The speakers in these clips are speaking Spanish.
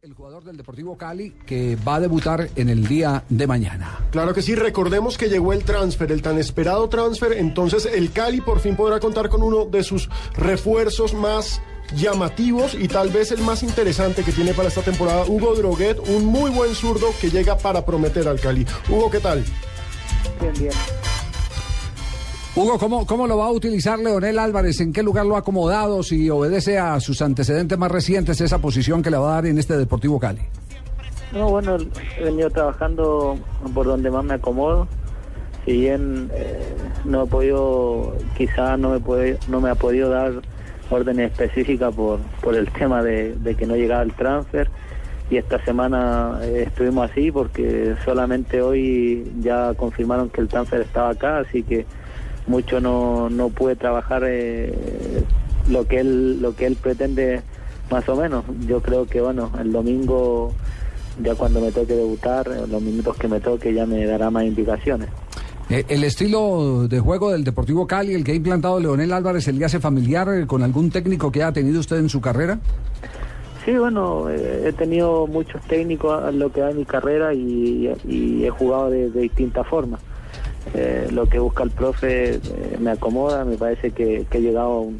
El jugador del Deportivo Cali, que va a debutar en el día de mañana. Claro que sí, recordemos que llegó el transfer, el tan esperado transfer, entonces el Cali por fin podrá contar con uno de sus refuerzos más llamativos y tal vez el más interesante que tiene para esta temporada, Hugo Droguet, un muy buen zurdo que llega para prometer al Cali. Hugo, ¿qué tal? Bien, bien. Hugo, ¿cómo, ¿cómo lo va a utilizar Leonel Álvarez? ¿En qué lugar lo ha acomodado? Si obedece a sus antecedentes más recientes, esa posición que le va a dar en este Deportivo Cali. No, bueno, he venido trabajando por donde más me acomodo. Si bien eh, no he podido, quizás no me no me ha podido dar órdenes específicas por, por el tema de, de que no llegaba el transfer. Y esta semana eh, estuvimos así porque solamente hoy ya confirmaron que el transfer estaba acá, así que mucho no, no pude trabajar eh, lo que él lo que él pretende más o menos. Yo creo que bueno, el domingo ya cuando me toque debutar, en los minutos que me toque ya me dará más indicaciones. Eh, ¿El estilo de juego del Deportivo Cali, el que ha implantado Leonel Álvarez, se le hace familiar eh, con algún técnico que ha tenido usted en su carrera? Sí, bueno, eh, he tenido muchos técnicos a lo que da mi carrera y, y he jugado de, de distintas formas. Eh, lo que busca el profe eh, me acomoda, me parece que, que he llegado a un,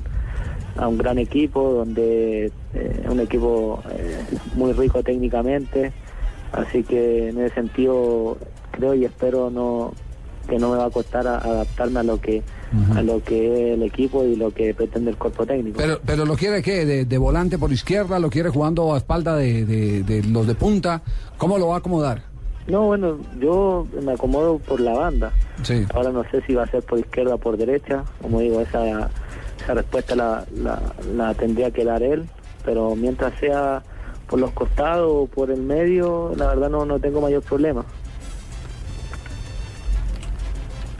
a un gran equipo, donde eh, un equipo eh, muy rico técnicamente, así que en ese sentido creo y espero no que no me va a costar a- adaptarme a lo que a lo que es el equipo y lo que pretende el cuerpo técnico. Pero, pero lo quiere que de, de volante por izquierda, lo quiere jugando a espalda de, de- de los de punta. ¿Cómo lo va a acomodar? No, bueno, yo me acomodo por la banda. Sí. Ahora no sé si va a ser por izquierda o por derecha. Como digo, esa, esa respuesta la, la, la tendría que dar él. Pero mientras sea por los costados o por el medio, la verdad no, no tengo mayor problema.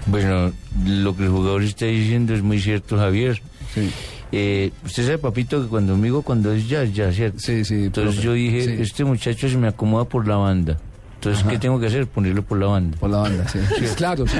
Bueno, lo que el jugador está diciendo es muy cierto, Javier. Sí. Eh, usted sabe, papito, que cuando amigo, cuando es ya, ya, ¿cierto? Sí, sí, Entonces profe. yo dije, Sí. este muchacho se me acomoda por la banda. Entonces, ¿qué tengo que hacer? Ponerlo por la banda. Por la banda, sí. Claro, sí.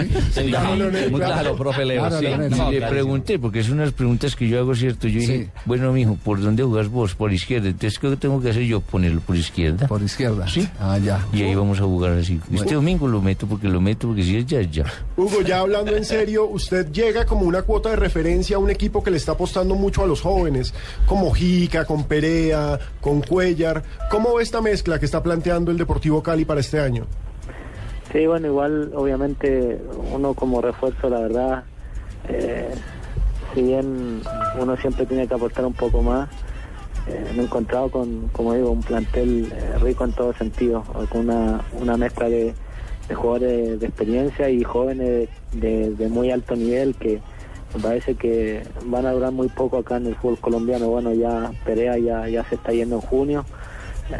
Muy claro, profe Leo. Claro, sí. Leonel, No, sí. Y le pregunté, porque es unas preguntas que yo hago, ¿cierto? Yo dije, Sí. bueno, mijo, ¿por dónde jugás vos? Por izquierda. Entonces, ¿qué tengo que hacer yo? Ponerlo por izquierda. Por izquierda. Sí. Ah, ya. Y ahí vamos a jugar así. Este domingo lo meto porque lo meto, porque si es ya, ya. Hugo, ya hablando en serio, usted llega como una cuota de referencia a un equipo que le está apostando mucho a los jóvenes, como Jica, con Perea, con Cuellar. ¿Cómo ve esta mezcla que está planteando el Deportivo Cali para este año? Sí, bueno, igual obviamente uno como refuerzo, la verdad, eh, si bien uno siempre tiene que aportar un poco más, eh, me he encontrado con, como digo, un plantel eh, rico en todo sentido, con una, mezcla de, de jugadores de experiencia y jóvenes de, de muy alto nivel que me parece que van a durar muy poco acá en el fútbol colombiano. Bueno, ya Perea ya, ya se está yendo en junio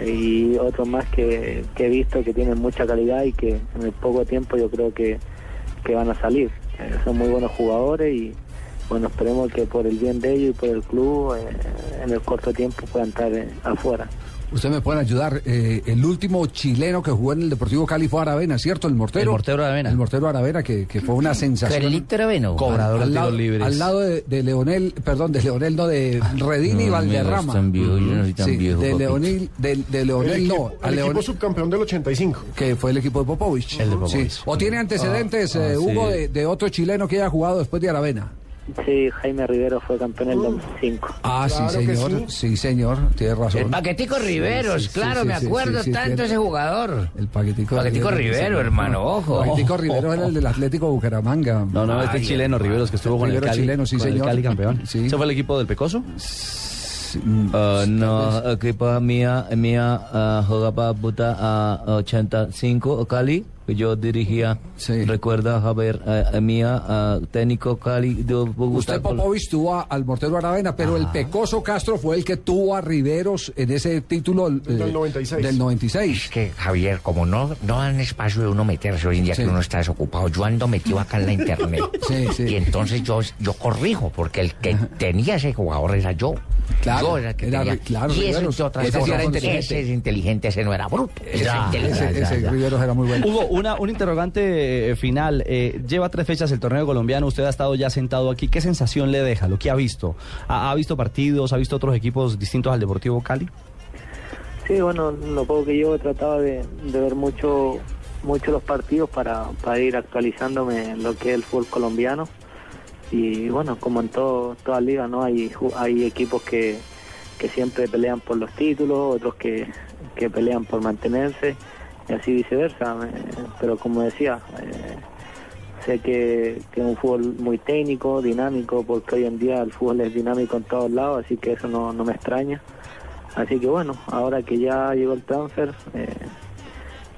y otros más que, que he visto que tienen mucha calidad y que en el poco tiempo yo creo que, que van a salir. Eh, son muy buenos jugadores y bueno, esperemos que por el bien de ellos y por el club eh, en el corto tiempo puedan estar eh, afuera. Usted me puede ayudar. eh, el último chileno que jugó en el Deportivo Cali fue Aravena, ¿cierto? El mortero. El mortero Aravena. El mortero Aravena, que, que fue una sensación. Carlito Aravena. Cobrador al de lado, tiros libres. al lado de, de Leonel, perdón, de Leonel, no, de Redini y No, Valderrama. tan viejo, yo no soy tan Sí, viejo, de. Leonel, de, de Leonel el no, equipo, a el Leonel, equipo subcampeón del 85. que fue el equipo de Popovich. El de Popovich. Sí. O tiene antecedentes, Ah, ah, eh, Hugo, sí. de, de otro chileno que haya jugado después de Aravena. Sí, Jaime Rivero fue campeón en el 2005. Ah, Claro sí, señor. Sí. señor, tiene razón. El paquetico Riveros, sí, sí, claro, sí, me acuerdo sí, sí, tanto ese jugador. El paquetico, Paquetico Rivero, hermano, ojo. El paquetico Rivero era el del Atlético Bucaramanga. No, no, este Ay, chileno, Riveros, que estuvo con el Rivero Cali. chileno, sí, con el señor. Cali campeón. Sí. ¿Ese fue el equipo del Pecoso? Sí, Ah, tal no, vez. equipo mía, mía ah, jugaba Buta a 85 Cali, que yo dirigía. Sí. Recuerda, Javier, ah, mía, ah, técnico Cali de Bogotá. Usted, Popovich, tuvo a- al Mortero Aravena, pero el Pecoso Castro fue el que tuvo a Riveros en ese título eh, Del 96. Del 96. Es que, Javier, como no, no dan espacio de uno meterse hoy en día Sí. que uno está desocupado, yo ando metido acá en la internet. Sí, sí. Y entonces yo, yo corrijo, porque el que tenía ese jugador era yo. Claro, que era tenía. Ri- claro, y eso Riveros. es otra Ese sí era Ese inteligente. es inteligente, ese no era bruto. Ese era inteligente. Ese, ese Riveros era muy bueno. Hugo, una, un interrogante eh, final. Eh, lleva tres fechas el torneo colombiano. Usted ha estado ya sentado aquí. ¿Qué sensación le deja? Lo que ha visto. ¿Ha, ha visto partidos? ¿Ha visto otros equipos distintos al Deportivo Cali? Sí, bueno, lo poco que yo he tratado de, de ver mucho, mucho los partidos para, para ir actualizándome en lo que es el fútbol colombiano. Y bueno, como en todo, toda liga, ¿no? Hay, hay equipos que, que siempre pelean por los títulos, otros que, que pelean por mantenerse, y así viceversa. Eh, Pero como decía, eh, sé que, que es un fútbol muy técnico, dinámico, porque hoy en día el fútbol es dinámico en todos lados, así que eso no, no me extraña. Así que bueno, ahora que ya llegó el transfer, eh,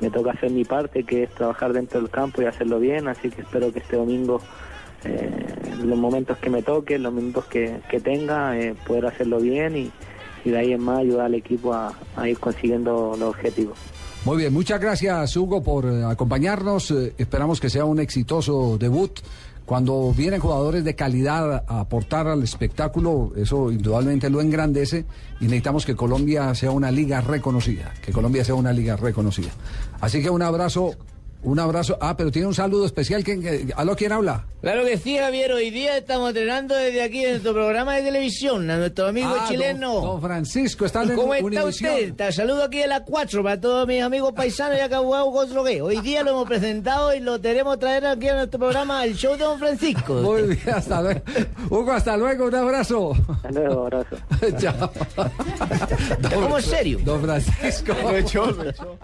me toca hacer mi parte, que es trabajar dentro del campo y hacerlo bien, así que espero que este domingo, eh, los momentos que me toque, los minutos que, que tenga, eh, poder hacerlo bien y, y de ahí en más ayudar al equipo a, a ir consiguiendo los objetivos. Muy bien, muchas gracias Hugo por eh, acompañarnos. Eh, esperamos que sea un exitoso debut. Cuando vienen jugadores de calidad a aportar al espectáculo, eso indudablemente lo engrandece y necesitamos que Colombia sea una liga reconocida, que Colombia sea una liga reconocida. Así que un abrazo, un abrazo. Ah, pero tiene un saludo especial. ¿Quién, que, ¿Aló quién habla? Claro que sí, Javier. Hoy día estamos entrenando desde aquí en nuestro programa de televisión a nuestro amigo Ah, chileno. Don, don Francisco, está en ¿Cómo está usted? Te saludo aquí de la 4 para todos mis amigos paisanos y acá jugado con Drogué. Hoy día lo hemos presentado y lo tenemos traer aquí a nuestro programa, el show de Don Francisco. Muy bien, hasta luego. Hugo, hasta luego, un abrazo. Hasta luego, abrazo. Chao. como serio. Don Francisco. Lo lo.